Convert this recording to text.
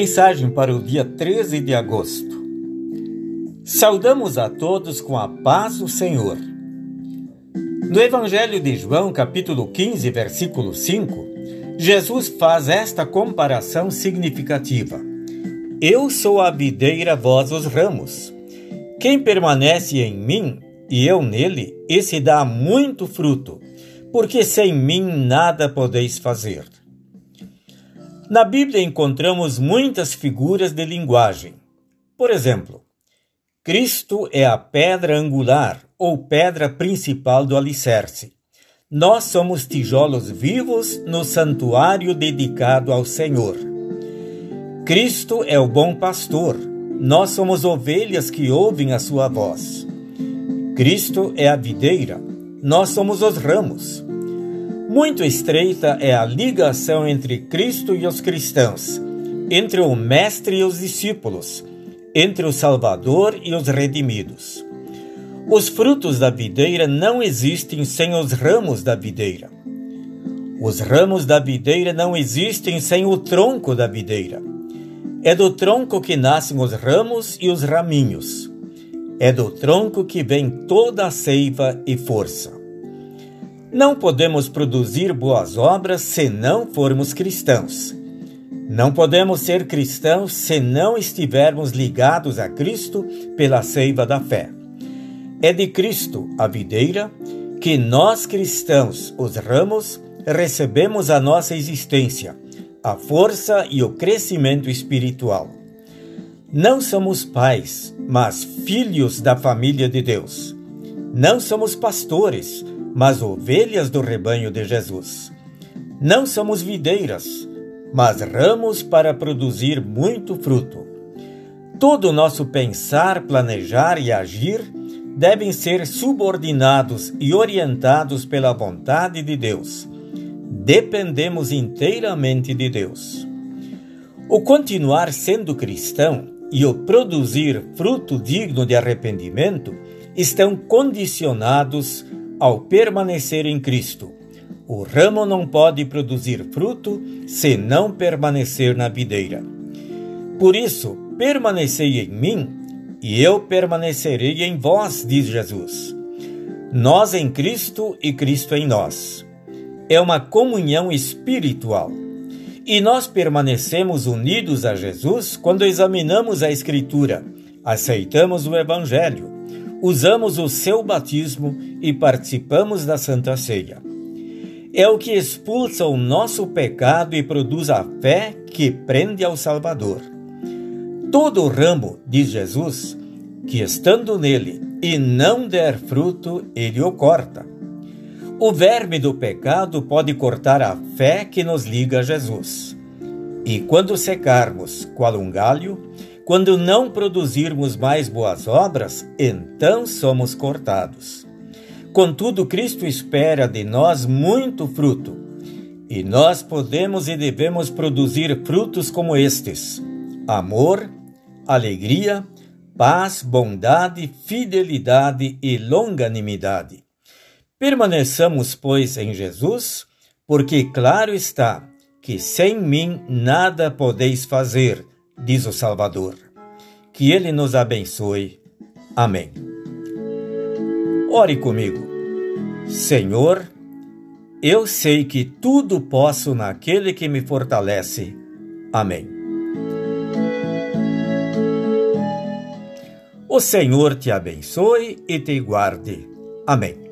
Mensagem para o dia 13 de agosto. Saudamos a todos com a paz do Senhor. No Evangelho de João, capítulo 15, versículo 5, Jesus faz esta comparação significativa. Eu sou a videira, vós os ramos. Quem permanece em mim e eu nele, esse dá muito fruto, porque sem mim nada podeis fazer. Na Bíblia encontramos muitas figuras de linguagem. Por exemplo, Cristo é a pedra angular ou pedra principal do alicerce. Nós somos tijolos vivos no santuário dedicado ao Senhor. Cristo é o bom pastor. Nós somos ovelhas que ouvem a sua voz. Cristo é a videira. Nós somos os ramos. Muito estreita é a ligação entre Cristo e os cristãos, entre o Mestre e os discípulos, entre o Salvador e os redimidos. Os frutos da videira não existem sem os ramos da videira. Os ramos da videira não existem sem o tronco da videira. É do tronco que nascem os ramos e os raminhos. É do tronco que vem toda a seiva e força. Não podemos produzir boas obras se não formos cristãos. Não podemos ser cristãos se não estivermos ligados a Cristo pela seiva da fé. É de Cristo, a videira, que nós cristãos, os ramos, recebemos a nossa existência, a força e o crescimento espiritual. Não somos pais, mas filhos da família de Deus. Não somos pastores, mas ovelhas do rebanho de Jesus. Não somos videiras, mas ramos para produzir muito fruto. Todo o nosso pensar, planejar e agir devem ser subordinados e orientados pela vontade de Deus. Dependemos inteiramente de Deus. O continuar sendo cristão e o produzir fruto digno de arrependimento estão condicionados ao permanecer em Cristo. O ramo não pode produzir fruto se não permanecer na videira. Por isso, permanecei em mim e eu permanecerei em vós, diz Jesus. Nós em Cristo e Cristo em nós. É uma comunhão espiritual. E nós permanecemos unidos a Jesus quando examinamos a Escritura, aceitamos o Evangelho usamos o seu batismo e participamos da Santa Ceia. É o que expulsa o nosso pecado e produz a fé que prende ao Salvador. Todo ramo, diz Jesus, que estando nele e não der fruto, ele o corta. O verme do pecado pode cortar a fé que nos liga a Jesus. E quando secarmos, qual um galho, quando não produzirmos mais boas obras, então somos cortados. Contudo, Cristo espera de nós muito fruto, e nós podemos e devemos produzir frutos como estes: amor, alegria, paz, bondade, fidelidade e longanimidade. Permaneçamos, pois, em Jesus, porque claro está que sem mim nada podeis fazer diz o Salvador. Que Ele nos abençoe. Amém. Ore comigo. Senhor, eu sei que tudo posso naquele que me fortalece. Amém. O Senhor te abençoe e te guarde. Amém.